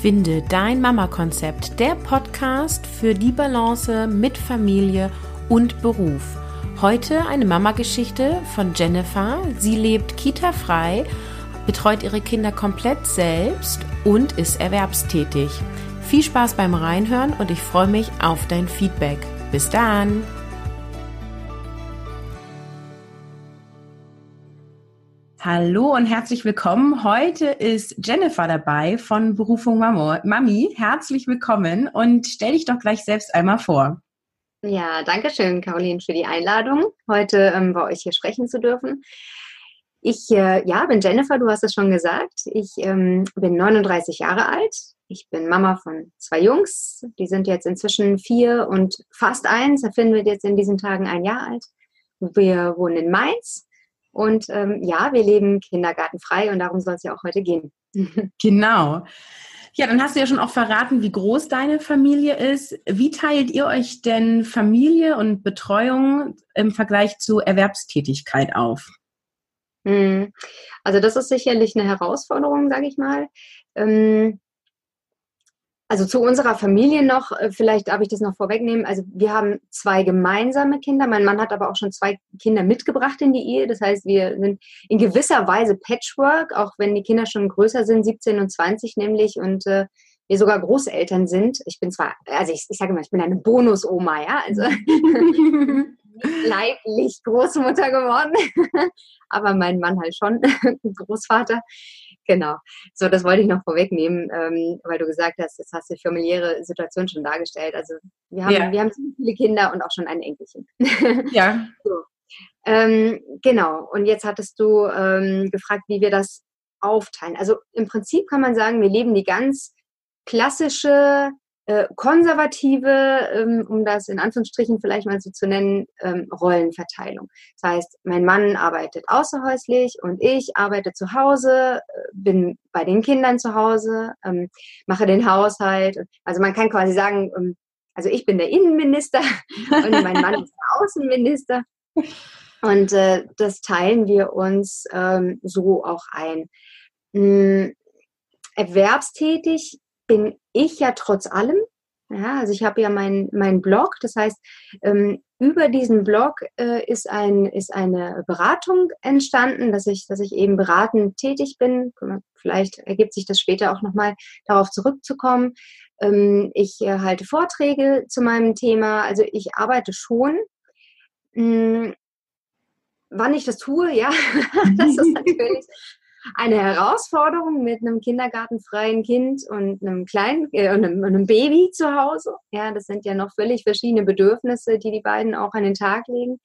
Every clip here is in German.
Finde dein Mama-Konzept, der Podcast für die Balance mit Familie und Beruf. Heute eine Mama-Geschichte von Jennifer. Sie lebt kita-frei, betreut ihre Kinder komplett selbst und ist erwerbstätig. Viel Spaß beim Reinhören und ich freue mich auf dein Feedback. Bis dann! Hallo und herzlich willkommen. Heute ist Jennifer dabei von Berufung. Mami, herzlich willkommen und stell dich doch gleich selbst einmal vor. Ja, danke schön, Caroline, für die Einladung, heute ähm, bei euch hier sprechen zu dürfen. Ich äh, ja, bin Jennifer, du hast es schon gesagt. Ich ähm, bin 39 Jahre alt. Ich bin Mama von zwei Jungs. Die sind jetzt inzwischen vier und fast eins. Da finden wir jetzt in diesen Tagen ein Jahr alt. Wir wohnen in Mainz und ähm, ja, wir leben kindergartenfrei und darum soll es ja auch heute gehen. genau. Ja, dann hast du ja schon auch verraten, wie groß deine Familie ist. Wie teilt ihr euch denn Familie und Betreuung im Vergleich zu Erwerbstätigkeit auf? Hm. Also das ist sicherlich eine Herausforderung, sage ich mal. Ähm, also zu unserer Familie noch, äh, vielleicht darf ich das noch vorwegnehmen. Also wir haben zwei gemeinsame Kinder. Mein Mann hat aber auch schon zwei Kinder mitgebracht in die Ehe. Das heißt, wir sind in gewisser Weise Patchwork, auch wenn die Kinder schon größer sind, 17 und 20 nämlich und äh, wir sogar Großeltern sind. Ich bin zwar, also ich, ich sage immer, ich bin eine Bonusoma, ja, also leiblich Großmutter geworden, aber mein Mann halt schon Großvater. Genau. So, das wollte ich noch vorwegnehmen, ähm, weil du gesagt hast, jetzt hast du die familiäre Situation schon dargestellt. Also wir haben, ja. wir haben viele Kinder und auch schon ein Enkelchen. Ja. so. ähm, genau. Und jetzt hattest du ähm, gefragt, wie wir das aufteilen. Also im Prinzip kann man sagen, wir leben die ganz klassische äh, konservative, ähm, um das in Anführungsstrichen vielleicht mal so zu nennen, ähm, Rollenverteilung. Das heißt, mein Mann arbeitet außerhäuslich und ich arbeite zu Hause, äh, bin bei den Kindern zu Hause, ähm, mache den Haushalt. Also man kann quasi sagen, ähm, also ich bin der Innenminister und mein Mann ist der Außenminister. Und äh, das teilen wir uns ähm, so auch ein. Hm, erwerbstätig bin ich ja trotz allem. Ja, also ich habe ja meinen mein Blog, das heißt, ähm, über diesen Blog äh, ist, ein, ist eine Beratung entstanden, dass ich, dass ich eben beratend tätig bin. Vielleicht ergibt sich das später auch nochmal darauf zurückzukommen. Ähm, ich äh, halte Vorträge zu meinem Thema, also ich arbeite schon. Hm, wann ich das tue, ja, das ist natürlich eine Herausforderung mit einem kindergartenfreien Kind und einem kleinen äh, und einem, einem, Baby zu Hause. Ja, das sind ja noch völlig verschiedene Bedürfnisse, die die beiden auch an den Tag legen.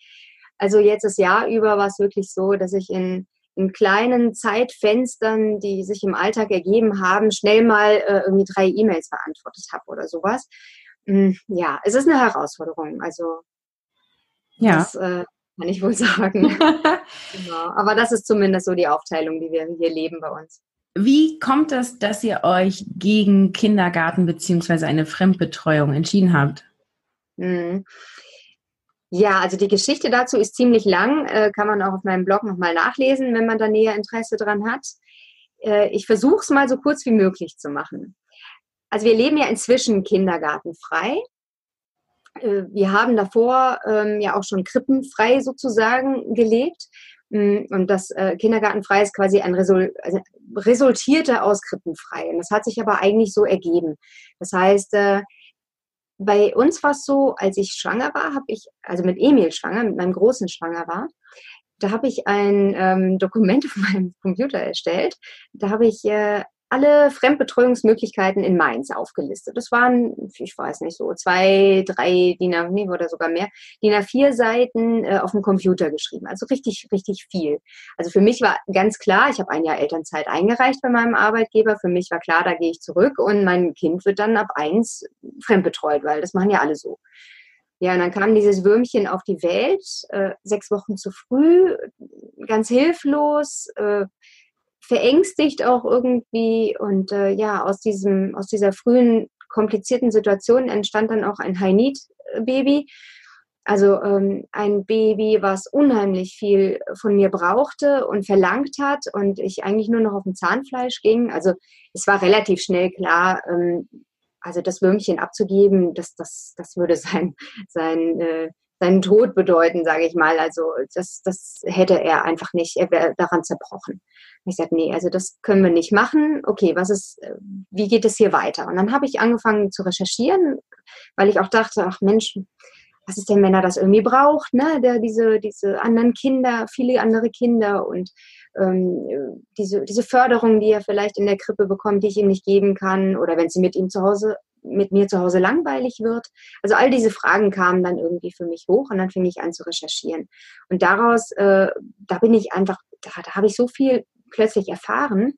Also jetzt das Jahr über war es wirklich so, dass ich in, in kleinen Zeitfenstern, die sich im Alltag ergeben haben, schnell mal äh, irgendwie drei E-Mails beantwortet habe oder sowas. Hm, ja, es ist eine Herausforderung. Also ja. Das, äh, kann ich wohl sagen. genau. Aber das ist zumindest so die Aufteilung, die wir hier leben bei uns. Wie kommt es, dass ihr euch gegen Kindergarten bzw. eine Fremdbetreuung entschieden habt? Hm. Ja, also die Geschichte dazu ist ziemlich lang, äh, kann man auch auf meinem Blog nochmal nachlesen, wenn man da näher Interesse dran hat. Äh, ich versuche es mal so kurz wie möglich zu machen. Also wir leben ja inzwischen kindergartenfrei wir haben davor ähm, ja auch schon krippenfrei sozusagen gelebt. Mm, und das äh, Kindergartenfrei ist quasi ein Result, also resultierte aus krippenfrei. Und das hat sich aber eigentlich so ergeben. Das heißt, äh, bei uns war es so, als ich schwanger war, habe ich, also mit Emil schwanger, mit meinem Großen schwanger war, da habe ich ein ähm, Dokument auf meinem Computer erstellt. Da habe ich äh, alle Fremdbetreuungsmöglichkeiten in Mainz aufgelistet. Das waren, ich weiß nicht, so zwei, drei DIN A, nee, oder sogar mehr, DIN A4 Seiten äh, auf dem Computer geschrieben. Also richtig, richtig viel. Also für mich war ganz klar, ich habe ein Jahr Elternzeit eingereicht bei meinem Arbeitgeber. Für mich war klar, da gehe ich zurück und mein Kind wird dann ab eins fremdbetreut, weil das machen ja alle so. Ja, und dann kam dieses Würmchen auf die Welt, äh, sechs Wochen zu früh, ganz hilflos, äh, verängstigt auch irgendwie. Und äh, ja, aus, diesem, aus dieser frühen komplizierten Situation entstand dann auch ein High-Need-Baby. Also ähm, ein Baby, was unheimlich viel von mir brauchte und verlangt hat und ich eigentlich nur noch auf dem Zahnfleisch ging. Also es war relativ schnell klar, ähm, also das Würmchen abzugeben, das, das, das würde sein, sein, äh, seinen Tod bedeuten, sage ich mal. Also das, das hätte er einfach nicht, er wäre daran zerbrochen. Ich sagte, nee, also das können wir nicht machen. Okay, was ist, äh, wie geht es hier weiter? Und dann habe ich angefangen zu recherchieren, weil ich auch dachte, ach Mensch, was ist denn, wenn er das irgendwie braucht, ne? Der, diese, diese anderen Kinder, viele andere Kinder und ähm, diese, diese Förderung, die er vielleicht in der Krippe bekommt, die ich ihm nicht geben kann, oder wenn sie mit ihm zu Hause, mit mir zu Hause langweilig wird. Also all diese Fragen kamen dann irgendwie für mich hoch und dann fing ich an zu recherchieren. Und daraus, äh, da bin ich einfach, da, da habe ich so viel plötzlich erfahren,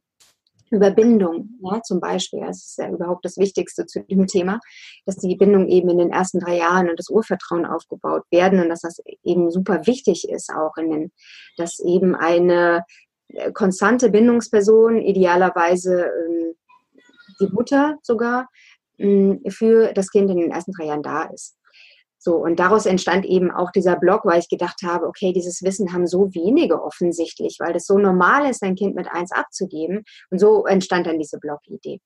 über Bindung, ja, zum Beispiel. Das ist ja überhaupt das Wichtigste zu dem Thema, dass die Bindung eben in den ersten drei Jahren und das Urvertrauen aufgebaut werden und dass das eben super wichtig ist auch in den, dass eben eine äh, konstante Bindungsperson, idealerweise ähm, die Mutter sogar, für das Kind in den ersten drei Jahren da ist. So, und daraus entstand eben auch dieser Blog, weil ich gedacht habe, okay, dieses Wissen haben so wenige offensichtlich, weil das so normal ist, ein Kind mit eins abzugeben. Und so entstand dann diese Blog-Idee.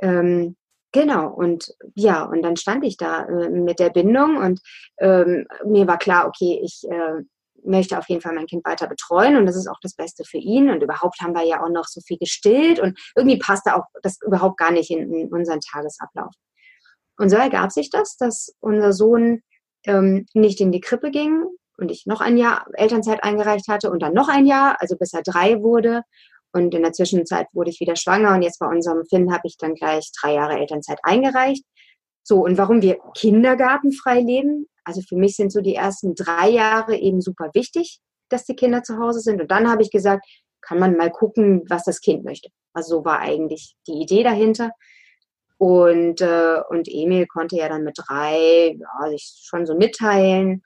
Ähm, genau, und ja, und dann stand ich da äh, mit der Bindung und ähm, mir war klar, okay, ich äh, möchte auf jeden Fall mein Kind weiter betreuen und das ist auch das Beste für ihn. Und überhaupt haben wir ja auch noch so viel gestillt und irgendwie passte auch das überhaupt gar nicht in, in unseren Tagesablauf. Und so ergab sich das, dass unser Sohn ähm, nicht in die Krippe ging und ich noch ein Jahr Elternzeit eingereicht hatte und dann noch ein Jahr, also bis er drei wurde. Und in der Zwischenzeit wurde ich wieder schwanger und jetzt bei unserem Finn habe ich dann gleich drei Jahre Elternzeit eingereicht. So, und warum wir kindergartenfrei leben? Also für mich sind so die ersten drei Jahre eben super wichtig, dass die Kinder zu Hause sind. Und dann habe ich gesagt, kann man mal gucken, was das Kind möchte. Also so war eigentlich die Idee dahinter. Und, äh, und Emil konnte ja dann mit drei ja, sich schon so mitteilen.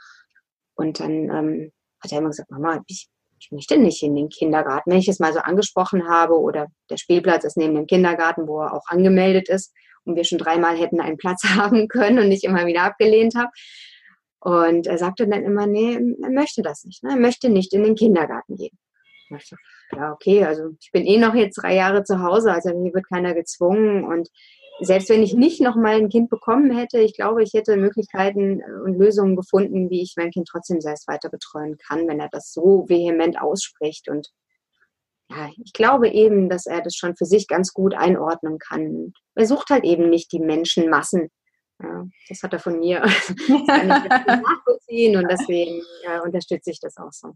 Und dann ähm, hat er immer gesagt, Mama, ich, ich möchte nicht in den Kindergarten. Wenn ich es mal so angesprochen habe oder der Spielplatz ist neben dem Kindergarten, wo er auch angemeldet ist und wir schon dreimal hätten einen Platz haben können und ich immer wieder abgelehnt habe. Und er sagte dann immer, nee, er möchte das nicht. Ne? Er möchte nicht in den Kindergarten gehen. Ich dachte, ja, okay, also ich bin eh noch jetzt drei Jahre zu Hause, also mir wird keiner gezwungen und selbst wenn ich nicht noch mal ein Kind bekommen hätte, ich glaube, ich hätte Möglichkeiten äh, und Lösungen gefunden, wie ich mein Kind trotzdem selbst weiter betreuen kann, wenn er das so vehement ausspricht. Und ja, ich glaube eben, dass er das schon für sich ganz gut einordnen kann. Er sucht halt eben nicht die Menschenmassen. Ja, das hat er von mir. Das kann ich nachvollziehen und deswegen ja, unterstütze ich das auch so.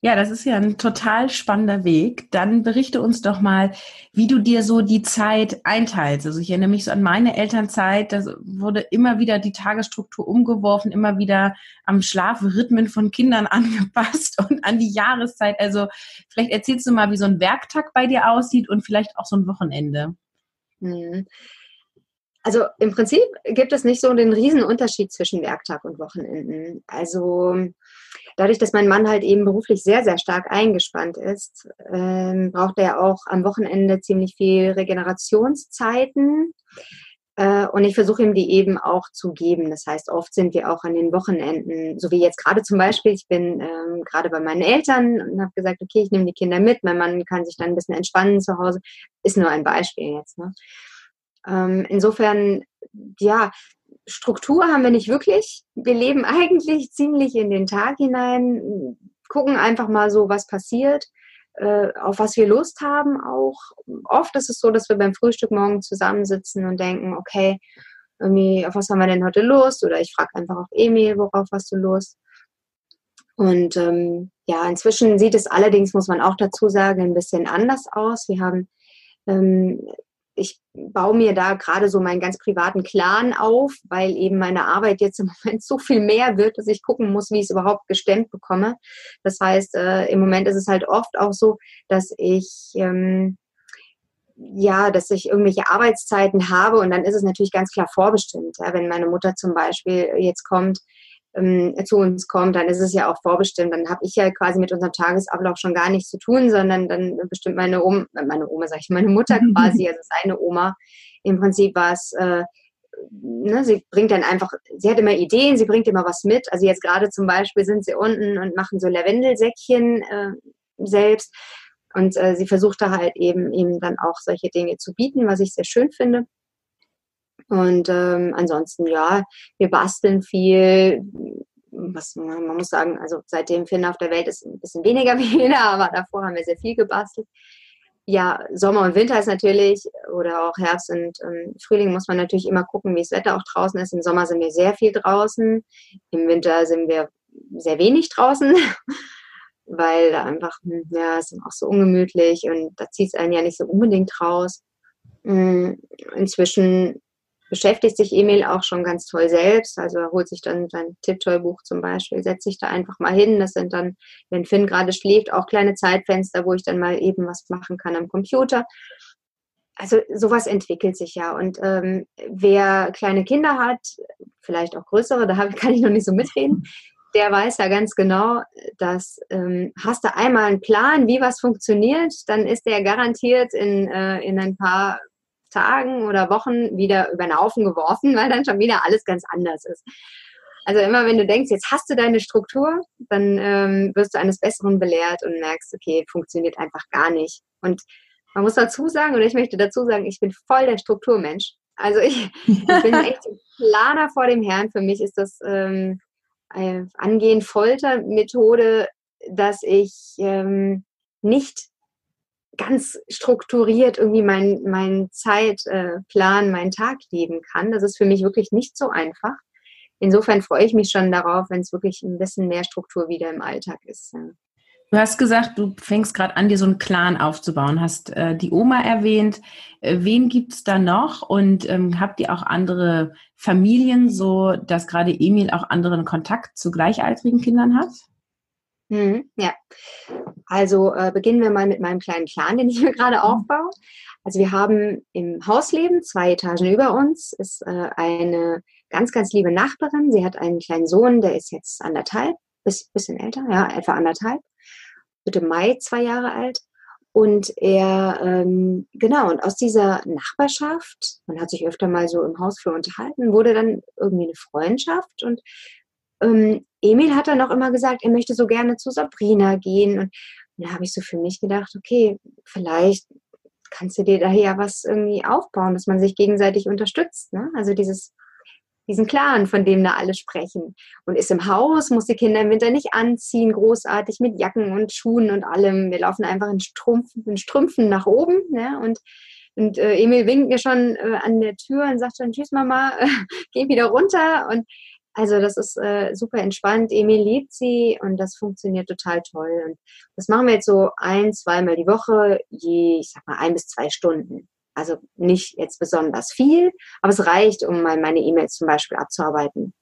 Ja, das ist ja ein total spannender Weg. Dann berichte uns doch mal, wie du dir so die Zeit einteilst. Also ich erinnere mich so an meine Elternzeit, da wurde immer wieder die Tagesstruktur umgeworfen, immer wieder am Schlafrhythmen von Kindern angepasst und an die Jahreszeit. Also vielleicht erzählst du mal, wie so ein Werktag bei dir aussieht und vielleicht auch so ein Wochenende. Also im Prinzip gibt es nicht so den riesen Unterschied zwischen Werktag und Wochenenden. Also dadurch, dass mein Mann halt eben beruflich sehr, sehr stark eingespannt ist, ähm, braucht er auch am Wochenende ziemlich viel Regenerationszeiten. Äh, und ich versuche ihm die eben auch zu geben. Das heißt, oft sind wir auch an den Wochenenden, so wie jetzt gerade zum Beispiel, ich bin ähm, gerade bei meinen Eltern und habe gesagt, okay, ich nehme die Kinder mit, mein Mann kann sich dann ein bisschen entspannen zu Hause. Ist nur ein Beispiel jetzt. Ne? Ähm, insofern, ja, Struktur haben wir nicht wirklich. Wir leben eigentlich ziemlich in den Tag hinein, gucken einfach mal so, was passiert, äh, auf was wir Lust haben auch. Oft ist es so, dass wir beim Frühstück morgen zusammensitzen und denken, okay, irgendwie, auf was haben wir denn heute Lust? Oder ich frage einfach auch Emil, worauf hast du Lust? Und ähm, ja, inzwischen sieht es allerdings, muss man auch dazu sagen, ein bisschen anders aus. Wir haben ähm, ich baue mir da gerade so meinen ganz privaten Clan auf, weil eben meine Arbeit jetzt im Moment so viel mehr wird, dass ich gucken muss, wie ich es überhaupt gestemmt bekomme. Das heißt, äh, im Moment ist es halt oft auch so, dass ich ähm, ja, dass ich irgendwelche Arbeitszeiten habe und dann ist es natürlich ganz klar vorbestimmt. Ja, wenn meine Mutter zum Beispiel jetzt kommt, ähm, zu uns kommt, dann ist es ja auch vorbestimmt. Dann habe ich ja quasi mit unserem Tagesablauf schon gar nichts zu tun, sondern dann bestimmt meine Oma, meine Oma, sag ich, meine Mutter quasi, also seine Oma. Im Prinzip was, äh, ne, sie bringt dann einfach, sie hat immer Ideen, sie bringt immer was mit. Also jetzt gerade zum Beispiel sind sie unten und machen so Lavendelsäckchen äh, selbst. Und äh, sie versucht da halt eben eben dann auch solche Dinge zu bieten, was ich sehr schön finde. Und ähm, ansonsten, ja, wir basteln viel. Was, man muss sagen, also seitdem Finn auf der Welt ist ein bisschen weniger wieder, aber davor haben wir sehr viel gebastelt ja, Sommer und Winter ist natürlich, oder auch Herbst und ähm, Frühling muss man natürlich immer gucken, wie das Wetter auch draußen ist. Im Sommer sind wir sehr viel draußen, im Winter sind wir sehr wenig draußen, weil da einfach, hm, ja, es ist auch so ungemütlich und da zieht es einen ja nicht so unbedingt raus. Hm, inzwischen beschäftigt sich Emil auch schon ganz toll selbst. Also er holt sich dann sein Tipptoy-Buch zum Beispiel, setzt sich da einfach mal hin. Das sind dann, wenn Finn gerade schläft, auch kleine Zeitfenster, wo ich dann mal eben was machen kann am Computer. Also sowas entwickelt sich ja. Und ähm, wer kleine Kinder hat, vielleicht auch größere, da kann ich noch nicht so mitreden, der weiß ja ganz genau, dass ähm, hast du einmal einen Plan, wie was funktioniert, dann ist der garantiert in, äh, in ein paar Tagen oder Wochen wieder über den Haufen geworfen, weil dann schon wieder alles ganz anders ist. Also immer wenn du denkst, jetzt hast du deine Struktur, dann ähm, wirst du eines Besseren belehrt und merkst, okay, funktioniert einfach gar nicht. Und man muss dazu sagen, oder ich möchte dazu sagen, ich bin voll der Strukturmensch. Also ich, ich bin echt ein Planer vor dem Herrn. Für mich ist das ähm, angehend Foltermethode, dass ich ähm, nicht ganz strukturiert irgendwie meinen mein Zeitplan, meinen Tag leben kann. Das ist für mich wirklich nicht so einfach. Insofern freue ich mich schon darauf, wenn es wirklich ein bisschen mehr Struktur wieder im Alltag ist. Du hast gesagt, du fängst gerade an, dir so einen Clan aufzubauen, hast äh, die Oma erwähnt. Äh, wen gibt es da noch? Und ähm, habt ihr auch andere Familien, so dass gerade Emil auch anderen Kontakt zu gleichaltrigen Kindern hat? Mhm, ja, also äh, beginnen wir mal mit meinem kleinen Clan, den ich mir gerade mhm. aufbaue. Also wir haben im Hausleben zwei Etagen über uns ist äh, eine ganz, ganz liebe Nachbarin. Sie hat einen kleinen Sohn, der ist jetzt anderthalb, bis bisschen älter, ja, etwa anderthalb. Wird im Mai zwei Jahre alt. Und er, ähm, genau, und aus dieser Nachbarschaft, man hat sich öfter mal so im Hausflur unterhalten, wurde dann irgendwie eine Freundschaft. Und ähm, Emil hat dann auch immer gesagt, er möchte so gerne zu Sabrina gehen. Und, und da habe ich so für mich gedacht, okay, vielleicht kannst du dir da ja was irgendwie aufbauen, dass man sich gegenseitig unterstützt. Ne? Also dieses, diesen Clan, von dem da alle sprechen. Und ist im Haus, muss die Kinder im Winter nicht anziehen, großartig mit Jacken und Schuhen und allem. Wir laufen einfach in Strümpfen, in Strümpfen nach oben. Ne? Und, und äh, Emil winkt mir schon äh, an der Tür und sagt dann, tschüss Mama, geh wieder runter. Und also das ist äh, super entspannt. Emil liebt sie und das funktioniert total toll. Und das machen wir jetzt so ein, zweimal die Woche, je, ich sag mal, ein bis zwei Stunden. Also nicht jetzt besonders viel, aber es reicht, um mal meine E-Mails zum Beispiel abzuarbeiten.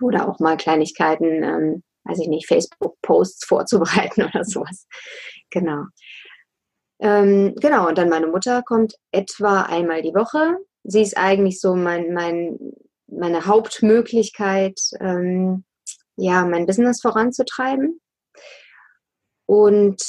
Oder auch mal Kleinigkeiten, ähm, weiß ich nicht, Facebook-Posts vorzubereiten oder sowas. Genau. Ähm, genau, und dann meine Mutter kommt etwa einmal die Woche. Sie ist eigentlich so mein, mein meine Hauptmöglichkeit, ähm, ja, mein Business voranzutreiben. Und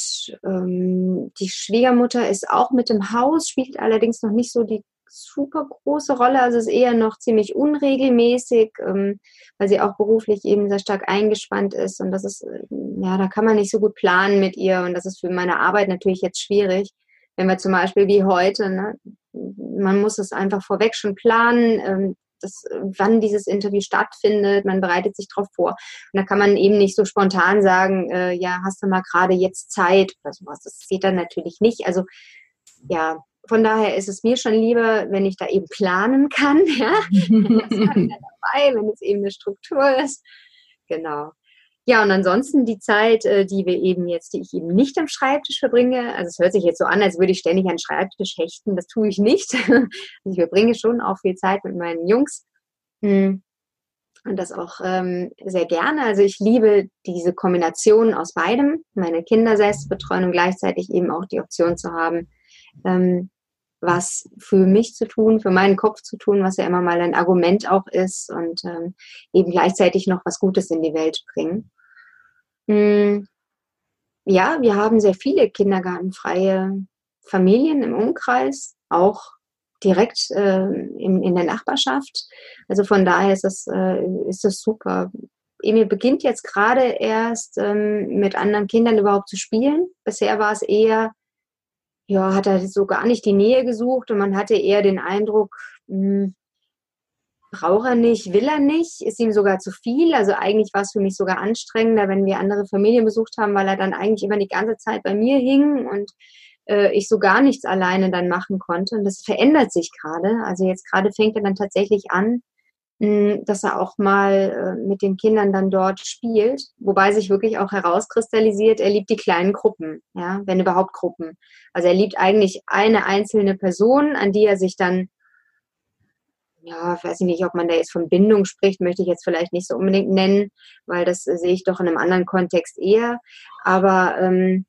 ähm, die Schwiegermutter ist auch mit im Haus, spielt allerdings noch nicht so die super große Rolle. Also ist eher noch ziemlich unregelmäßig, ähm, weil sie auch beruflich eben sehr stark eingespannt ist. Und das ist, äh, ja, da kann man nicht so gut planen mit ihr. Und das ist für meine Arbeit natürlich jetzt schwierig. Wenn wir zum Beispiel wie heute, ne, man muss es einfach vorweg schon planen. Ähm, das, wann dieses Interview stattfindet. Man bereitet sich darauf vor. Und da kann man eben nicht so spontan sagen, äh, ja, hast du mal gerade jetzt Zeit oder sowas. Das geht dann natürlich nicht. Also ja, von daher ist es mir schon lieber, wenn ich da eben planen kann. Ja, dabei, wenn es eben eine Struktur ist. Genau. Ja, und ansonsten die Zeit, äh, die wir eben jetzt, die ich eben nicht am Schreibtisch verbringe, also es hört sich jetzt so an, als würde ich ständig an den Schreibtisch hechten, das tue ich nicht. Also ich verbringe schon auch viel Zeit mit meinen Jungs. Hm. Und das auch ähm, sehr gerne. Also ich liebe diese Kombination aus beidem, meine Kinder selbst betreuen und gleichzeitig eben auch die Option zu haben, ähm, was für mich zu tun, für meinen Kopf zu tun, was ja immer mal ein Argument auch ist und ähm, eben gleichzeitig noch was Gutes in die Welt bringen. Hm, ja, wir haben sehr viele kindergartenfreie Familien im Umkreis, auch direkt äh, in, in der Nachbarschaft. Also von daher ist das, äh, ist das super. Emil beginnt jetzt gerade erst ähm, mit anderen Kindern überhaupt zu spielen. Bisher war es eher, ja, hat er so gar nicht die Nähe gesucht und man hatte eher den Eindruck, mh, hm, braucht er nicht, will er nicht, ist ihm sogar zu viel. Also eigentlich war es für mich sogar anstrengender, wenn wir andere Familien besucht haben, weil er dann eigentlich immer die ganze Zeit bei mir hing und äh, ich so gar nichts alleine dann machen konnte. Und das verändert sich gerade. Also jetzt gerade fängt er dann tatsächlich an, mh, dass er auch mal äh, mit den Kindern dann dort spielt, wobei sich wirklich auch herauskristallisiert, er liebt die kleinen Gruppen, ja, wenn überhaupt Gruppen. Also er liebt eigentlich eine einzelne Person, an die er sich dann ja, weiß ich nicht, ob man da jetzt von Bindung spricht, möchte ich jetzt vielleicht nicht so unbedingt nennen, weil das äh, sehe ich doch in einem anderen Kontext eher. Aber ähm,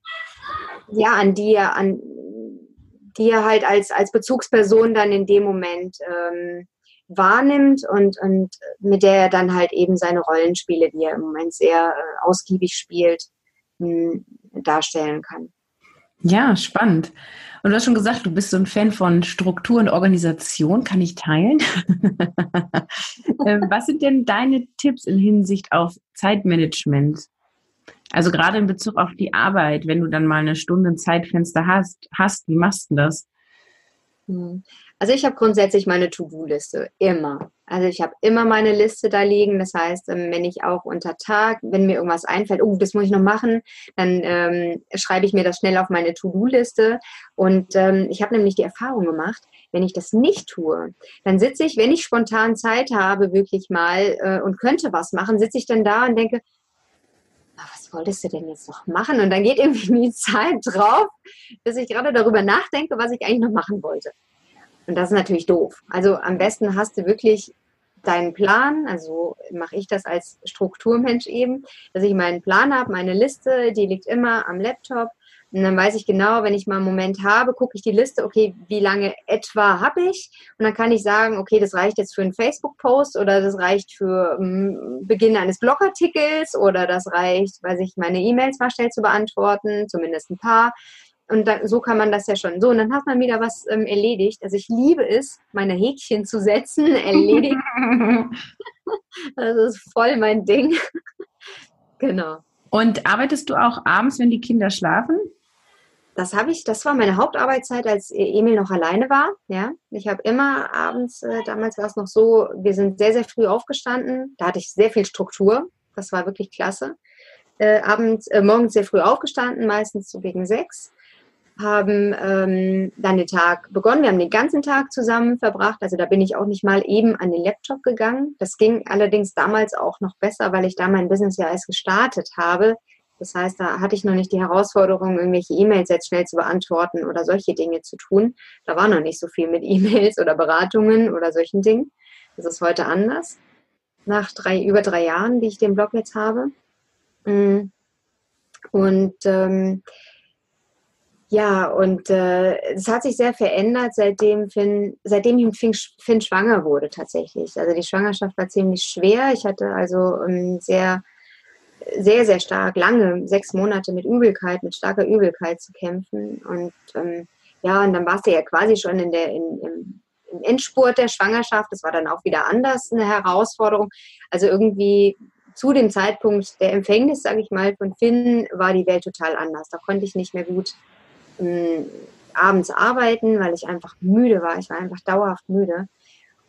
ja, an die er, an die halt als, als Bezugsperson dann in dem Moment ähm, wahrnimmt und, und mit der er dann halt eben seine Rollenspiele, die er im Moment sehr äh, ausgiebig spielt, mh, hm, darstellen kann. Ja, spannend. Und du hast schon gesagt, du bist so ein Fan von Struktur und Organisation. Kann ich teilen? Ähm, was sind denn deine Tipps in Hinsicht auf Zeitmanagement? Also gerade in Bezug auf die Arbeit, wenn du dann mal eine Stunde Zeitfenster hast, hast wie machst du das? Hm. Also ich habe grundsätzlich meine To-Do-Liste immer. Also ich habe immer meine Liste da liegen. Das heißt, ähm, wenn ich auch unter Tag, wenn mir irgendwas einfällt, oh, das muss ich noch machen, dann ähm, schreibe ich mir das schnell auf meine To-Do-Liste. Und ähm, ich habe nämlich die Erfahrung gemacht, wenn ich das nicht tue, dann sitze ich, wenn ich spontan Zeit habe, wirklich mal äh, und könnte was machen, sitze ich dann da und denke, was wolltest du denn jetzt noch machen? Und dann geht irgendwie die Zeit drauf, dass ich gerade darüber nachdenke, was ich eigentlich noch machen wollte. Und das ist natürlich doof. Also am besten hast du wirklich deinen Plan, also mache ich das als Strukturmensch eben, dass ich meinen Plan habe, meine Liste, die liegt immer am Laptop. Und dann weiß ich genau, wenn ich mal einen Moment habe, gucke ich die Liste, okay, wie lange etwa habe ich? Und dann kann ich sagen, okay, das reicht jetzt für einen Facebook-Post oder das reicht für um, Beginn eines Blogartikels oder das reicht, weiß ich, meine E-Mails mal schnell zu beantworten, zumindest ein paar. Und da, so kann man das ja schon. So, und dann hat man wieder was ähm, erledigt. Also ich liebe es, meine Häkchen zu setzen, erledigt. das ist voll mein Ding. genau. Und arbeitest du auch abends, wenn die Kinder schlafen? Das habe ich, das war meine Hauptarbeitszeit, als e-, Emil noch alleine war. Ja, ich habe immer abends, äh, damals war es noch so, wir sind sehr, sehr früh aufgestanden. Da hatte ich sehr viel Struktur. Das war wirklich klasse. Äh, abends, äh, morgens sehr früh aufgestanden, meistens so gegen sechs haben ähm, dann den Tag begonnen. Wir haben den ganzen Tag zusammen verbracht. Also da bin ich auch nicht mal eben an den Laptop gegangen. Das ging allerdings damals auch noch besser, weil ich da mein Business ja erst gestartet habe. Das heißt, da hatte ich noch nicht die Herausforderung, irgendwelche E-Mails jetzt schnell zu beantworten oder solche Dinge zu tun. Da war noch nicht so viel mit E-Mails oder Beratungen oder solchen Dingen. Das ist heute anders. Nach drei, über drei Jahren, die ich den Blog jetzt habe. Mm. Und ähm, ja, und äh, es hat sich sehr verändert, seitdem Finn, seitdem Finn, Finn schwanger wurde tatsächlich. Also die Schwangerschaft war ziemlich schwer. Ich hatte also ähm, sehr, sehr, sehr stark lange, sechs Monate mit Übelkeit, mit starker Übelkeit zu kämpfen. Und ähm, ja, und dann warst du ja quasi schon in der, in, im, im Endspurt der Schwangerschaft. Das war dann auch wieder anders eine Herausforderung. Also irgendwie zu dem Zeitpunkt der Empfängnis, sage ich mal, von Finn war die Welt total anders. Da konnte ich nicht mehr gut äh, abends arbeiten, weil ich einfach müde war. Ich war einfach dauerhaft müde.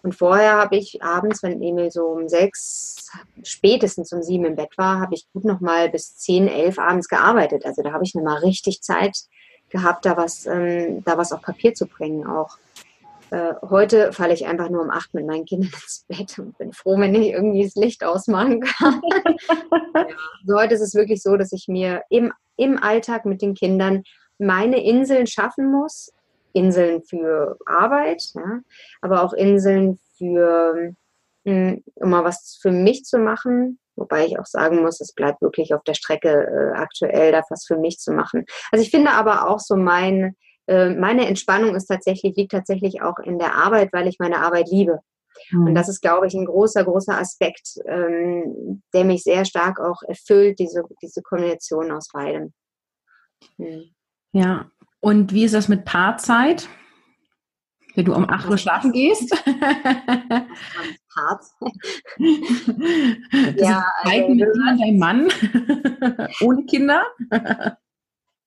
Und vorher habe ich abends, wenn Emil so um sechs, spätestens um sieben im Bett war, habe ich gut noch mal bis zehn, elf abends gearbeitet. Also da habe ich noch mal richtig Zeit gehabt, da was, ähm, da was auf Papier zu bringen auch. Äh, heute falle ich einfach nur um acht mit meinen Kindern ins Bett und bin froh, wenn ich irgendwie das Licht ausmachen kann. ja. also heute ist es wirklich so, dass ich mir im, im Alltag mit den Kindern meine Inseln schaffen muss. Inseln für Arbeit, ja, aber auch Inseln für, hm, um mal was für mich zu machen. Wobei ich auch sagen muss, es bleibt wirklich auf der Strecke äh, aktuell, da was für mich zu machen. Also ich finde aber auch so mein, äh, meine Entspannung ist tatsächlich, liegt tatsächlich auch in der Arbeit, weil ich meine Arbeit liebe. Mhm. Und das ist, glaube ich, ein großer, großer Aspekt, ähm, der mich sehr stark auch erfüllt, diese, diese Kombination aus beidem. Mhm. Ja, und wie ist das mit Paarzeit? wenn du um 8 Uhr schlafen gehst. Hart. ja, also, mit und deinem Mann ohne Kinder.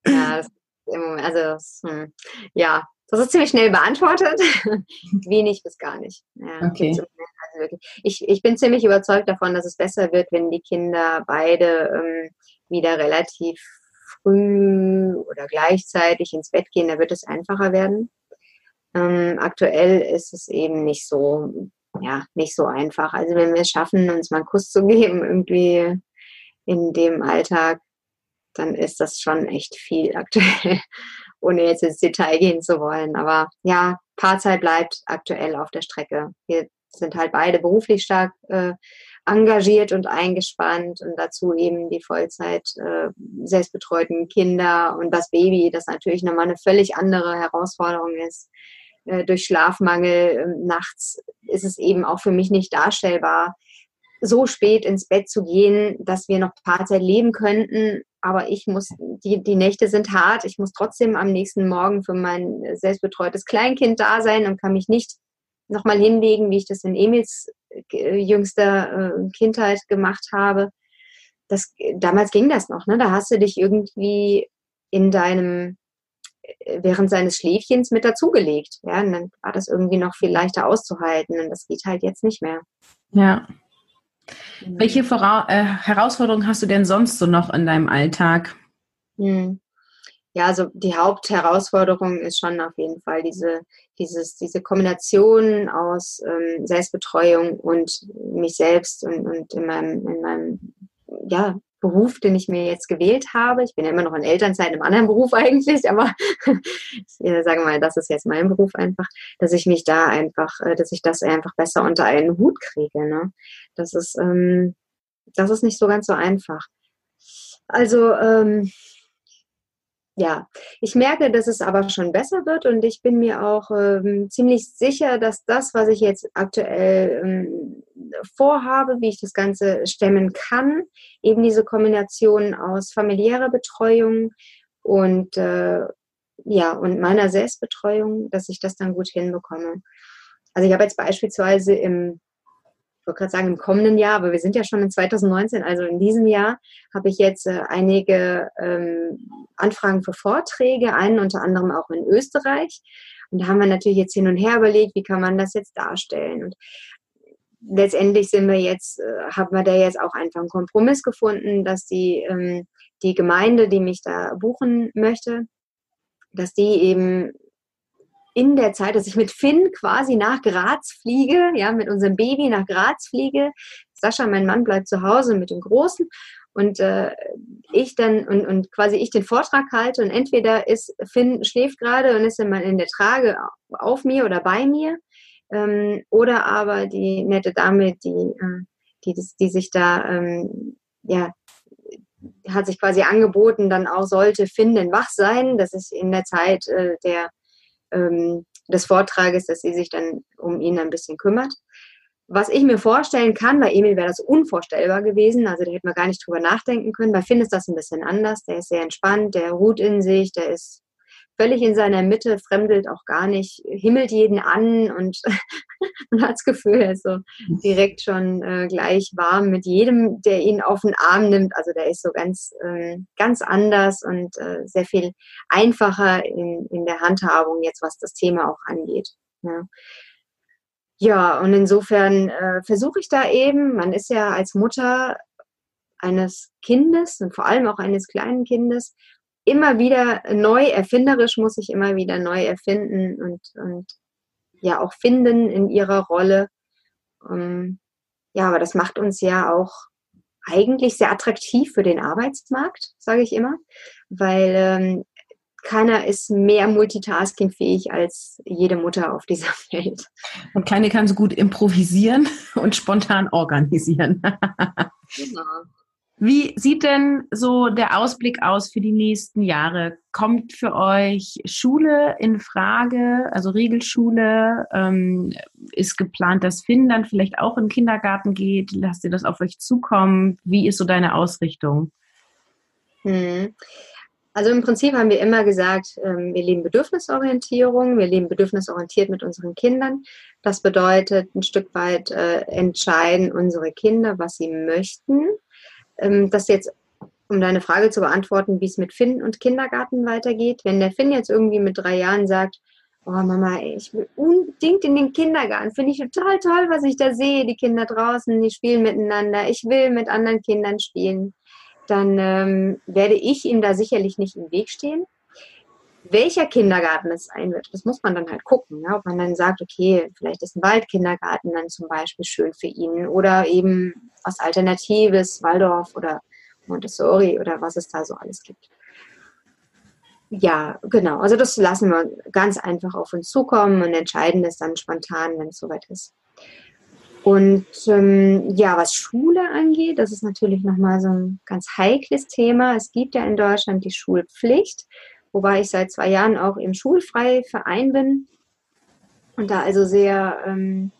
ja, das, also das, hm, ja, das ist ziemlich schnell beantwortet. Wenig bis gar nicht. Ja, okay. Also ich, ich bin ziemlich überzeugt davon, dass es besser wird, wenn die Kinder beide ähm, wieder relativ früh oder gleichzeitig ins Bett gehen. Da wird es einfacher werden. Ähm, aktuell ist es eben nicht so, ja, nicht so einfach. Also wenn wir es schaffen, uns mal einen Kuss zu geben, irgendwie in dem Alltag, dann ist das schon echt viel aktuell ohne jetzt ins Detail gehen zu wollen. Aber ja, Paarzeit bleibt aktuell auf der Strecke. Wir sind halt beide beruflich stark äh, engagiert und eingespannt und dazu eben die Vollzeit äh, selbstbetreuten Kinder und das Baby, das natürlich nochmal eine völlig andere Herausforderung ist. Äh, durch Schlafmangel äh, nachts ist es eben auch für mich nicht darstellbar, so spät ins Bett zu gehen, dass wir noch Paarzeit leben könnten. Aber ich muss, die, die Nächte sind hart. Ich muss trotzdem am nächsten Morgen für mein selbstbetreutes Kleinkind da sein und kann mich nicht nochmal hinlegen, wie ich das in Emils äh, jüngster äh, Kindheit gemacht habe. Das, damals ging das noch, ne? Da hast du dich irgendwie in deinem, äh, während seines Schläfchens mit dazugelegt. Ja, und dann war das irgendwie noch viel leichter auszuhalten und das geht halt jetzt nicht mehr. Ja, Mhm. Welche Vora äh, Herausforderungen hast du denn sonst so noch in deinem Alltag? Mhm. Ja, also die Hauptherausforderung ist schon auf jeden Fall diese, dieses, diese Kombination aus ähm, Selbstbetreuung und mich selbst und, und in meinem, in meinem ja, Beruf, den ich mir jetzt gewählt habe. Ich bin ja immer noch in Elternzeit, im anderen Beruf eigentlich, aber ich äh, sage mal, das ist jetzt mein Beruf einfach, dass ich mich da einfach, äh, dass ich das einfach besser unter einen Hut kriege. Ne? Das ist, ähm, das ist nicht so ganz so einfach. Also ähm, ja, ich merke, dass es aber schon besser wird und ich bin mir auch ähm, ziemlich sicher, dass das, was ich jetzt aktuell ähm, vorhabe, wie ich das Ganze stemmen kann, eben diese Kombination aus familiärer Betreuung und äh, ja und meiner Selbstbetreuung, dass ich das dann gut hinbekomme. Also ich habe jetzt beispielsweise im ich wollte gerade sagen im kommenden Jahr, aber wir sind ja schon in 2019, also in diesem Jahr habe ich jetzt äh, einige ähm, Anfragen für Vorträge, einen unter anderem auch in Österreich. Und da haben wir natürlich jetzt hin und her überlegt, wie kann man das jetzt darstellen. Und letztendlich sind wir jetzt, äh, haben wir da jetzt auch einfach einen Kompromiss gefunden, dass die, ähm, die Gemeinde, die mich da buchen möchte, dass die eben in der Zeit, dass ich mit Finn quasi nach Graz fliege, ja, mit unserem Baby nach Graz fliege. Sascha, mein Mann, bleibt zu Hause mit dem Großen und äh, ich dann und, und quasi ich den Vortrag halte und entweder ist Finn schläft gerade und ist dann mal in der Trage auf mir oder bei mir ähm, oder aber die nette Dame, die, äh, die, die sich da ähm, ja hat sich quasi angeboten, dann auch sollte Finn denn wach sein. Das ist in der Zeit äh, der ähm, des Vortrages, dass sie sich dann um ihn ein bisschen kümmert. Was ich mir vorstellen kann, bei Emil wäre das unvorstellbar gewesen, also da hätte man gar nicht drüber nachdenken können. Bei Finn ist das ein bisschen anders, der ist sehr entspannt, der ruht in sich, der ist völlig in seiner Mitte, fremdelt auch gar nicht, himmelt jeden an und man hat das Gefühl, er ist so direkt schon äh, gleich warm mit jedem, der ihn auf den Arm nimmt. Also der ist so ganz, äh, ganz anders und äh, sehr viel einfacher in, in der Handhabung jetzt, was das Thema auch angeht. Ja. Ja, und insofern äh, versuche ich da eben, man ist ja als Mutter eines Kindes und vor allem auch eines kleinen Kindes immer wieder neu, erfinderisch muss ich immer wieder neu erfinden und, und ja auch finden in ihrer Rolle. Ähm, ja, aber das macht uns ja auch eigentlich sehr attraktiv für den Arbeitsmarkt, sage ich immer, weil ähm, keiner ist mehr multitaskingfähig als jede Mutter auf dieser Welt. Und keine kann so gut improvisieren und spontan organisieren. genau. Wie sieht denn so der Ausblick aus für die nächsten Jahre? Kommt für euch Schule in Frage, also Regelschule? Ähm, ist geplant, dass Finn dann vielleicht auch in den Kindergarten geht? Lasst ihr das auf euch zukommen? Wie ist so deine Ausrichtung? Hm. Also im Prinzip haben wir immer gesagt, ähm, wir leben Bedürfnisorientierung, wir leben bedürfnisorientiert mit unseren Kindern. Das bedeutet ein Stück weit äh, entscheiden unsere Kinder, was sie möchten. Ähm, das jetzt, um deine Frage zu beantworten, wie es mit Finn und Kindergarten weitergeht. Wenn der Finn jetzt irgendwie mit drei Jahren sagt, oh Mama, ich will unbedingt in den Kindergarten, finde ich total toll, was ich da sehe, die Kinder draußen, die spielen miteinander, ich will mit anderen Kindern spielen dann ähm, werde ich ihm da sicherlich nicht im Weg stehen. Welcher Kindergarten es sein wird, das muss man dann halt gucken. Ne? Ob man dann sagt, okay, vielleicht ist ein Waldkindergarten dann zum Beispiel schön für ihn oder eben was Alternatives, Waldorf oder Montessori oder was es da so alles gibt. Ja, genau. Also das lassen wir ganz einfach auf uns zukommen und entscheiden das dann spontan, wenn es soweit ist. Und ähm, ja, was Schule angeht, das ist natürlich nochmal so ein ganz heikles Thema. Es gibt ja in Deutschland die Schulpflicht, wobei ich seit zwei Jahren auch im Schulfreiverein bin und da also sehr, ähm,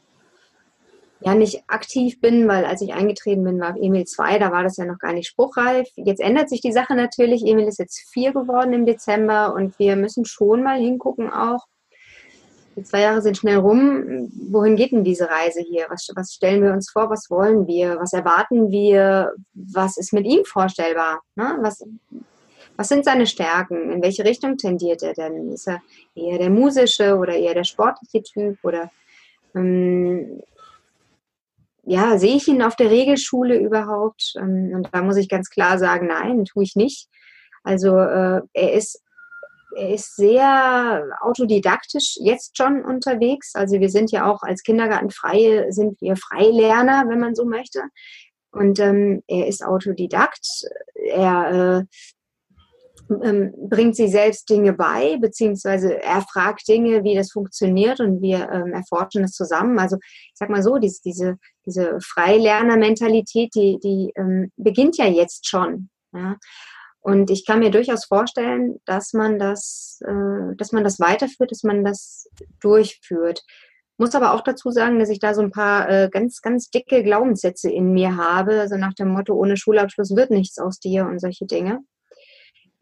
ja, nicht aktiv bin, weil als ich eingetreten bin, war Emil 2, da war das ja noch gar nicht spruchreif. Jetzt ändert sich die Sache natürlich. Emil ist jetzt vier geworden im Dezember und wir müssen schon mal hingucken auch, die zwei Jahre sind schnell rum. Wohin geht denn diese Reise hier? Was, was stellen wir uns vor? Was wollen wir? Was erwarten wir? Was ist mit ihm vorstellbar? Ne? Was, was sind seine Stärken? In welche Richtung tendiert er denn? Ist er eher der musische oder eher der sportliche Typ? Oder ähm, ja, sehe ich ihn auf der Regelschule überhaupt? Ähm, und da muss ich ganz klar sagen, nein, tue ich nicht. Also äh, er ist er ist sehr autodidaktisch jetzt schon unterwegs. Also wir sind ja auch als Kindergartenfreie, sind wir Freilerner, wenn man so möchte. Und ähm, er ist Autodidakt. Er äh, ähm, bringt sich selbst Dinge bei, beziehungsweise er fragt Dinge, wie das funktioniert und wir ähm, erforschen es zusammen. Also ich sag mal so, dies, diese, diese Freilerner-Mentalität, die, die ähm, beginnt ja jetzt schon. Ja? Und ich kann mir durchaus vorstellen, dass man das, äh, dass man das weiterführt, dass man das durchführt. Muss aber auch dazu sagen, dass ich da so ein paar äh, ganz, ganz dicke Glaubenssätze in mir habe, also nach dem Motto, ohne Schulabschluss wird nichts aus dir und solche Dinge.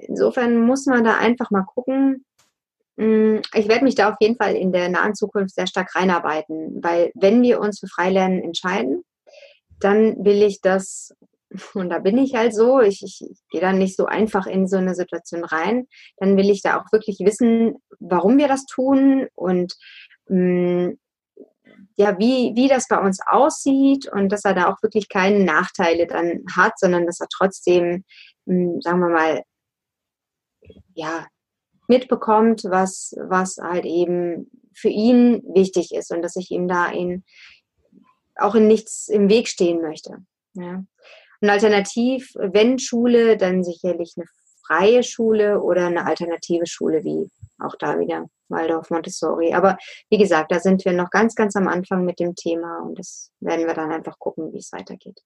Insofern muss man da einfach mal gucken. Hm, ich werde mich da auf jeden Fall in der nahen Zukunft sehr stark reinarbeiten, weil wenn wir uns für Freilernen entscheiden, dann will ich das und da bin ich halt so, ich, ich, gehe dann nicht so einfach in so eine Situation rein, dann will ich da auch wirklich wissen, warum wir das tun und mh, mm, ja, wie, wie das bei uns aussieht und dass er da auch wirklich keine Nachteile dann hat, sondern dass er trotzdem, mm, sagen wir mal, ja, mitbekommt, was, was halt eben für ihn wichtig ist und dass ich ihm da in, auch in nichts im Weg stehen möchte. Ja. Und alternativ, wenn Schule, dann sicherlich eine freie Schule oder eine alternative Schule, wie auch da wieder Waldorf Montessori. Aber wie gesagt, da sind wir noch ganz, ganz am Anfang mit dem Thema und das werden wir dann einfach gucken, wie es weitergeht.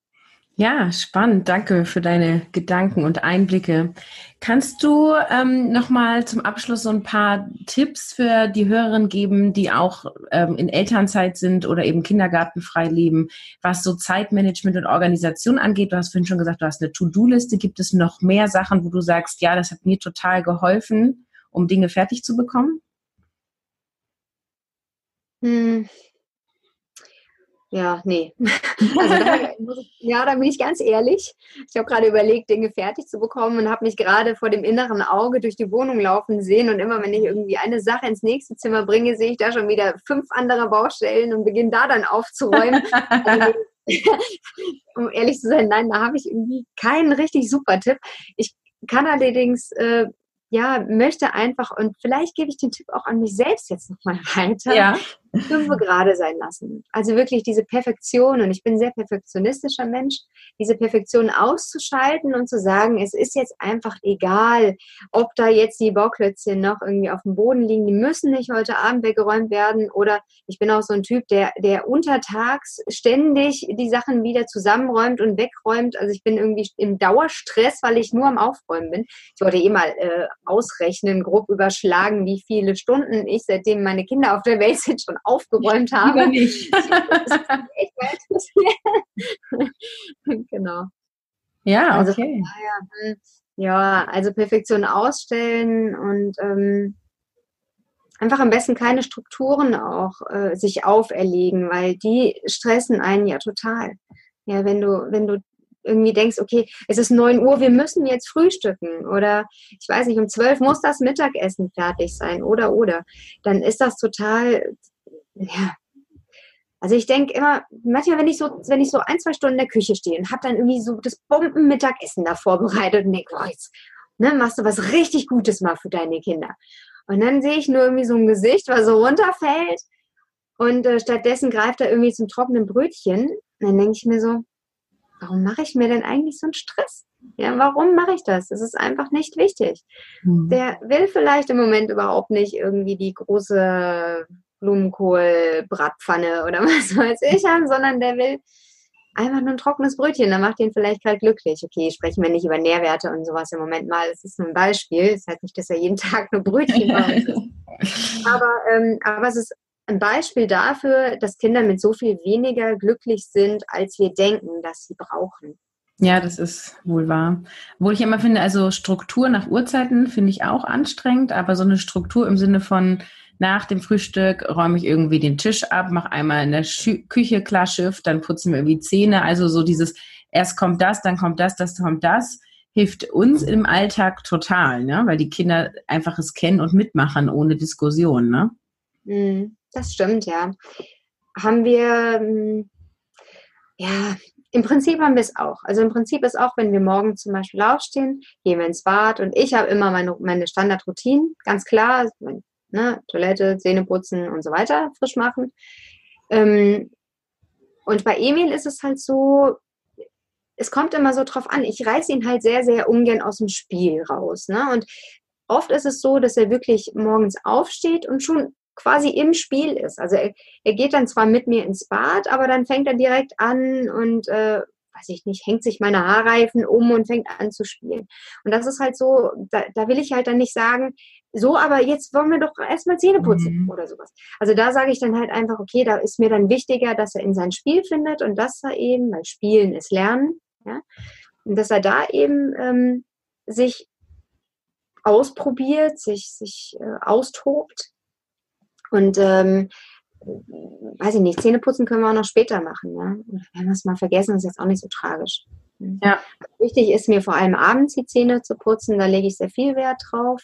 Ja, spannend. Danke für deine Gedanken und Einblicke. Kannst du ähm, nochmal zum Abschluss so ein paar Tipps für die Hörerinnen geben, die auch ähm, in Elternzeit sind oder eben kindergartenfrei leben, was so Zeitmanagement und Organisation angeht? Du hast vorhin schon gesagt, du hast eine To-Do-Liste. Gibt es noch mehr Sachen, wo du sagst, ja, das hat mir total geholfen, um Dinge fertig zu bekommen? Hm, ja, nee. Also da, ja, da bin ich ganz ehrlich. Ich habe gerade überlegt, Dinge fertig zu bekommen und habe mich gerade vor dem inneren Auge durch die Wohnung laufen sehen. Und immer, wenn ich irgendwie eine Sache ins nächste Zimmer bringe, sehe ich da schon wieder fünf andere Baustellen und beginne da dann aufzuräumen. also, um ehrlich zu sein, nein, da habe ich irgendwie keinen richtig super Tipp. Ich kann allerdings äh, ja, möchte einfach, und vielleicht gebe ich den Tipp auch an mich selbst jetzt nochmal weiter, ja. Fünf gerade sein lassen. Also wirklich diese Perfektion, und ich bin sehr perfektionistischer Mensch, diese Perfektion auszuschalten und zu sagen, es ist jetzt einfach egal, ob da jetzt die Bauklötzchen noch irgendwie auf dem Boden liegen, die müssen nicht heute Abend weggeräumt werden. Oder ich bin auch so ein Typ, der, der untertags ständig die Sachen wieder zusammenräumt und wegräumt. Also ich bin irgendwie im Dauerstress, weil ich nur am Aufräumen bin. Ich wollte eh mal äh, ausrechnen, grob überschlagen, wie viele Stunden ich, seitdem meine Kinder auf der Welt sind, schon aufgeräumt habe. Lieber nicht. genau. Ja, also okay. Hm, Ja, also Perfektion ausstellen und ähm, einfach am besten keine Strukturen auch äh, sich auferlegen, weil die stressen einen ja total. Ja, wenn du, wenn du irgendwie denkst, okay, es ist neun Uhr, wir müssen jetzt frühstücken oder ich weiß nicht, um zwölf muss das Mittagessen fertig sein oder oder, dann ist das total, ja. Also ich denke immer, manchmal, wenn ich so, wenn ich so ein, zwei Stunden in der Küche stehe und habe dann irgendwie so das Bombenmittagessen da vorbereitet und denke, oh, jetzt ne, machst du was richtig Gutes mal für deine Kinder. Und dann sehe ich nur irgendwie so ein Gesicht, was so runterfällt. Und äh, stattdessen greift er irgendwie zum trockenen Brötchen. Und dann denke ich mir so, warum mache ich mir denn eigentlich so einen Stress? Ja, warum mache ich das? Das ist einfach nicht wichtig. Mhm. Der will vielleicht im Moment überhaupt nicht irgendwie die große Blumenkohl-Bratpfanne oder was weiß ich haben, sondern der will einfach nur ein trockenes Brötchen, dann macht ihn vielleicht gerade glücklich. Okay, sprechen wir nicht über Nährwerte und sowas im Moment mal. Das ist nur ein Beispiel. Das heißt nicht, dass er jeden Tag nur Brötchen braucht. aber, ähm, aber es ist ein Beispiel dafür, dass Kinder mit so viel weniger glücklich sind, als wir denken, dass sie brauchen. Ja, das ist wohl wahr. Wo ich immer finde, also Struktur nach Uhrzeiten finde ich auch anstrengend, aber so eine Struktur im Sinne von nach dem Frühstück räume ich irgendwie den Tisch ab, mache einmal in der Schü Küche Klarschiff, dann putzen wir irgendwie Zähne. Also so dieses, erst kommt das, dann kommt das, das kommt das, hilft uns im Alltag total, ne? weil die Kinder einfach es kennen und mitmachen ohne Diskussion. Ne? Mhm. Das stimmt, ja. Haben wir, hm, ja, im Prinzip haben wir es auch. Also im Prinzip ist auch, wenn wir morgen zum Beispiel aufstehen, gehen wir ins Bad und ich habe immer meine, meine Standardroutinen, ganz klar, ne, Toilette, Zähne putzen und so weiter, frisch machen. Ähm, und bei Emil ist es halt so, es kommt immer so drauf an. Ich reiße ihn halt sehr, sehr ungern aus dem Spiel raus. Ne? Und oft ist es so, dass er wirklich morgens aufsteht und schon quasi im Spiel ist. Also er, er geht dann zwar mit mir ins Bad, aber dann fängt er direkt an und äh, weiß ich nicht, hängt sich meine Haarreifen um und fängt an zu spielen. Und das ist halt so, da, da will ich halt dann nicht sagen, so, aber jetzt wollen wir doch erstmal Zähne putzen mhm. oder sowas. Also da sage ich dann halt einfach, okay, da ist mir dann wichtiger, dass er in sein Spiel findet und dass er eben, weil Spielen ist Lernen, ja, und dass er da eben ähm, sich ausprobiert, sich, sich äh, austobt und ähm, weiß ich nicht, Zähne putzen können wir auch noch später machen. Ja? Wenn wir es mal vergessen, ist jetzt auch nicht so tragisch. Ja. Wichtig ist mir vor allem abends die Zähne zu putzen, da lege ich sehr viel Wert drauf.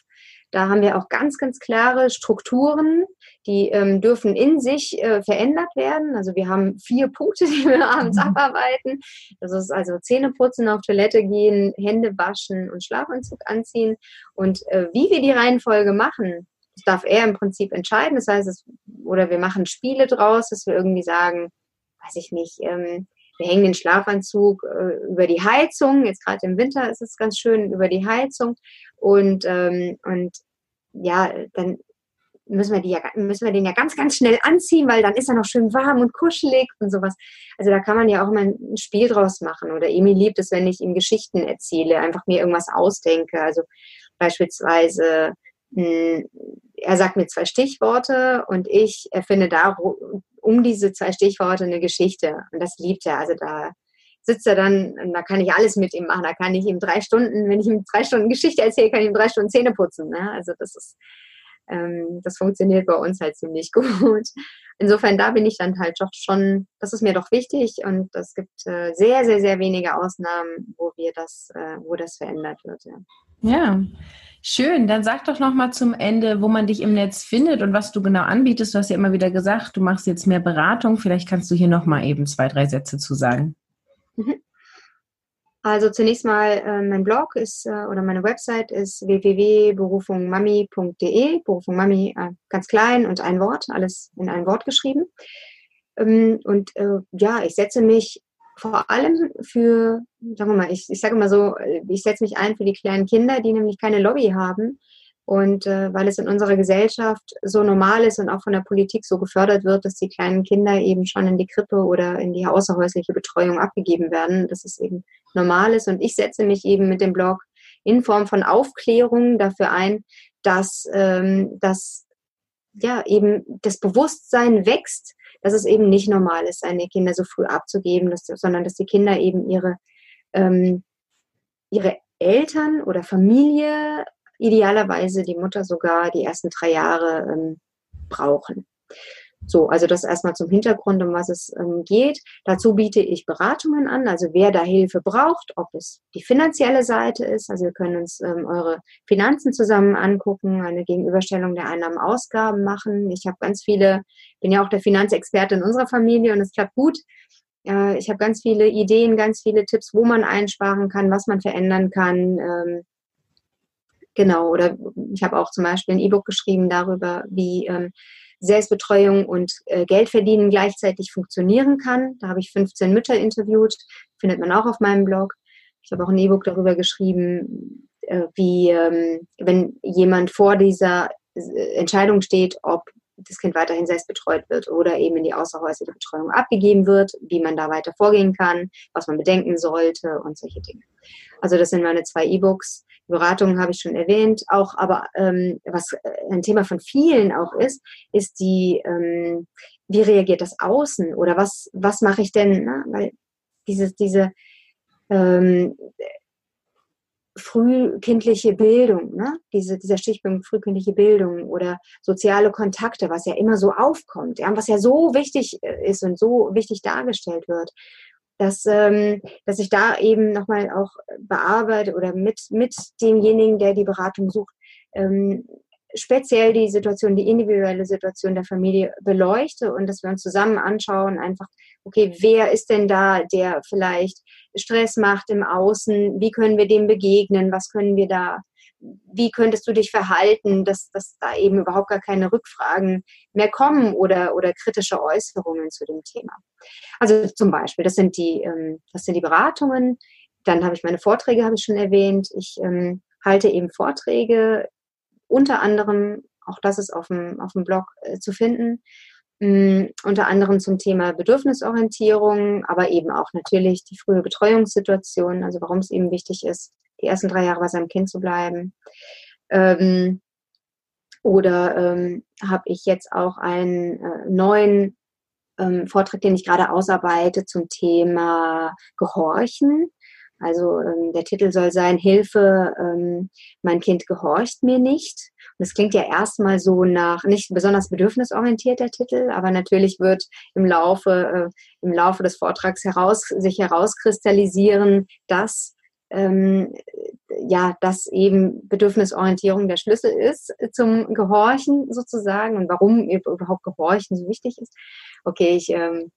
Da haben wir auch ganz, ganz klare Strukturen, die ähm, dürfen in sich äh, verändert werden. Also wir haben vier Punkte, die wir abends mhm. abarbeiten. Das ist also Zähne putzen, auf Toilette gehen, Hände waschen und Schlafanzug anziehen. Und äh, wie wir die Reihenfolge machen, das darf er im Prinzip entscheiden. Das heißt, es, oder wir machen Spiele draus, dass wir irgendwie sagen, weiß ich nicht, ähm, wir hängen den Schlafanzug äh, über die Heizung. Jetzt gerade im Winter ist es ganz schön über die Heizung. Und, ähm, und ja, dann müssen wir, die ja, müssen wir den ja ganz, ganz schnell anziehen, weil dann ist er noch schön warm und kuschelig und sowas. Also da kann man ja auch immer ein Spiel draus machen. Oder Emi liebt es, wenn ich ihm Geschichten erzähle, einfach mir irgendwas ausdenke. Also beispielsweise hm, er sagt mir zwei Stichworte und ich erfinde da um diese zwei Stichworte eine Geschichte. Und das liebt er. Also da sitzt er dann, und da kann ich alles mit ihm machen. Da kann ich ihm drei Stunden, wenn ich ihm drei Stunden Geschichte erzähle, kann ich ihm drei Stunden Zähne putzen. Ne? Also das ist, ähm, das funktioniert bei uns halt ziemlich gut. Insofern, da bin ich dann halt doch schon, das ist mir doch wichtig und es gibt äh, sehr, sehr, sehr wenige Ausnahmen, wo wir das, äh, wo das verändert wird. Ja. ja. Schön, dann sag doch noch mal zum Ende, wo man dich im Netz findet und was du genau anbietest. Du hast ja immer wieder gesagt, du machst jetzt mehr Beratung. Vielleicht kannst du hier noch mal eben zwei, drei Sätze zu sagen. Mhm. Also zunächst mal, äh, mein Blog ist äh, oder meine Website ist www.berufungmami.de. Berufung Mami äh, ganz klein und ein Wort, alles in ein Wort geschrieben. Ähm, und äh, ja, ich setze mich vor allem für, sagen wir mal, ich, ich sage immer so, ich setze mich ein für die kleinen Kinder, die nämlich keine Lobby haben. Und äh, weil es in unserer Gesellschaft so normal ist und auch von der Politik so gefördert wird, dass die kleinen Kinder eben schon in die Krippe oder in die außerhäusliche Betreuung abgegeben werden, dass es eben normal ist. Und ich setze mich eben mit dem Blog in Form von Aufklärung dafür ein, dass, ähm, dass ja eben das Bewusstsein wächst, dass es eben nicht normal ist, seine Kinder so früh abzugeben, dass, sondern dass die Kinder eben ihre, ähm, ihre Eltern oder Familie, idealerweise die Mutter sogar die ersten drei Jahre ähm, brauchen. So, also das erstmal zum Hintergrund, um was es ähm, geht. Dazu biete ich Beratungen an, also wer da Hilfe braucht, ob es die finanzielle Seite ist, also wir können uns ähm, eure Finanzen zusammen angucken, eine Gegenüberstellung der Einnahmen, Ausgaben machen. Ich habe ganz viele, bin ja auch der Finanzexperte in unserer Familie und es klappt gut. Äh, ich habe ganz viele Ideen, ganz viele Tipps, wo man einsparen kann, was man verändern kann. Ähm, genau, oder ich habe auch zum Beispiel ein E-Book geschrieben darüber, wie ähm, Selbstbetreuung und äh, Geldverdienen gleichzeitig funktionieren kann. Da habe ich 15 Mütter interviewt, findet man auch auf meinem Blog. Ich habe auch ein E-Book darüber geschrieben, äh, wie ähm, wenn jemand vor dieser äh, Entscheidung steht, ob das Kind weiterhin selbst betreut wird oder eben in die außerhäusliche Betreuung abgegeben wird, wie man da weiter vorgehen kann, was man bedenken sollte und solche Dinge. Also das sind meine zwei E-Books. Beratungen habe ich schon erwähnt. Auch aber ähm, was äh, ein Thema von vielen auch ist, ist die, ähm, wie reagiert das Außen oder was, was mache ich denn? Ne? Weil diese, diese ähm, frühkindliche Bildung, ne? Diese, dieser Stichpunkt frühkindliche Bildung oder soziale Kontakte, was ja immer so aufkommt, ja, was ja so wichtig äh, ist und so wichtig dargestellt wird dass, ähm, dass ich da eben nochmal auch bearbeite oder mit, mit demjenigen, der die Beratung sucht, ähm, speziell die Situation, die individuelle Situation der Familie beleuchte und dass wir uns zusammen anschauen, einfach, okay, wer ist denn da, der vielleicht Stress macht im Außen, wie können wir dem begegnen, was können wir da wie könntest du dich verhalten, dass, dass da eben überhaupt gar keine Rückfragen mehr kommen oder, oder kritische Äußerungen zu dem Thema. Also zum Beispiel, das sind die, ähm, das sind die Beratungen. Dann habe ich meine Vorträge, habe ich schon erwähnt. Ich ähm, halte eben Vorträge, unter anderem, auch das ist auf dem, auf dem Blog äh, zu finden, mh, unter anderem zum Thema Bedürfnisorientierung, aber eben auch natürlich die frühe Betreuungssituation, also warum es eben wichtig ist, die ersten drei Jahre bei seinem Kind zu bleiben. Ähm, oder ähm, habe ich jetzt auch einen äh, neuen ähm, Vortrag, den ich gerade ausarbeite zum Thema Gehorchen. Also ähm, der Titel soll sein, Hilfe, ähm, mein Kind gehorcht mir nicht. Und das klingt ja erstmal so nach, nicht besonders bedürfnisorientiert der Titel, aber natürlich wird im Laufe, äh, im Laufe des Vortrags heraus, sich herauskristallisieren, dass ähm, ja, dass eben Bedürfnisorientierung der Schlüssel ist zum Gehorchen sozusagen und warum überhaupt Gehorchen so wichtig ist. Okay, ich ähm,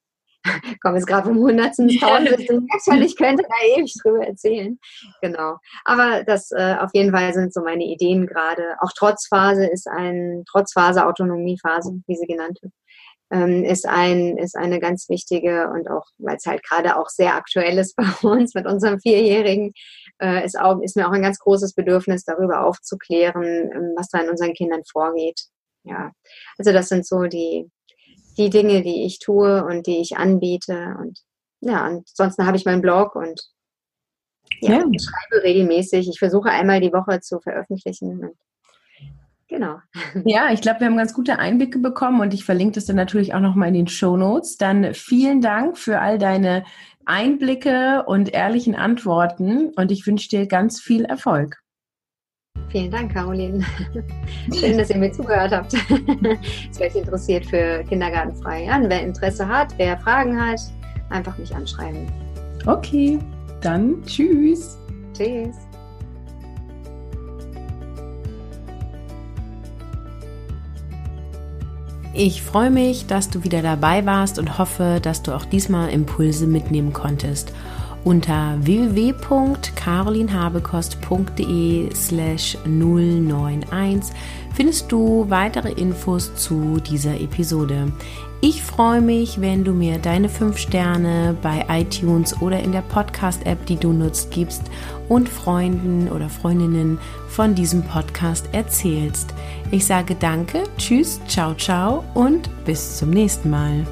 komme jetzt gerade vom Hundertsten ins Tausendste, ich könnte da ewig drüber erzählen. Genau. Aber das äh, auf jeden Fall sind so meine Ideen gerade. Auch Trotzphase ist ein, Trotzphase, Autonomiephase, wie sie genannt wird ähm, ist, ein, ist eine ganz wichtige und auch, weil es halt gerade auch sehr aktuell ist bei uns mit unserem Vierjährigen, äh, ist, auch, ist mir auch ein ganz großes Bedürfnis, darüber aufzuklären, ähm, was da in unseren Kindern vorgeht. Ja, also das sind so die, die Dinge, die ich tue und die ich anbiete. Und ja, ansonsten habe ich meinen Blog und ja, ja. schreibe regelmäßig. Ich versuche einmal die Woche zu veröffentlichen. Genau. Ja, ich glaube, wir haben ganz gute Einblicke bekommen und ich verlinke das dann natürlich auch nochmal in den Show Notes. Dann vielen Dank für all deine Einblicke und ehrlichen Antworten und ich wünsche dir ganz viel Erfolg. Vielen Dank, Caroline. Schön, dass ihr mir zugehört habt. Es wäre interessiert für Kindergartenfrei an. Wer Interesse hat, wer Fragen hat, einfach mich anschreiben. Okay, dann tschüss. Tschüss. Ich freue mich, dass du wieder dabei warst und hoffe, dass du auch diesmal Impulse mitnehmen konntest. Unter www.carolinhabekost.de slash 091 findest du weitere Infos zu dieser Episode. Ich freue mich, wenn du mir deine 5 Sterne bei iTunes oder in der Podcast-App, die du nutzt, gibst und Freunden oder Freundinnen von diesem Podcast erzählst. Ich sage danke, tschüss, ciao, ciao und bis zum nächsten Mal.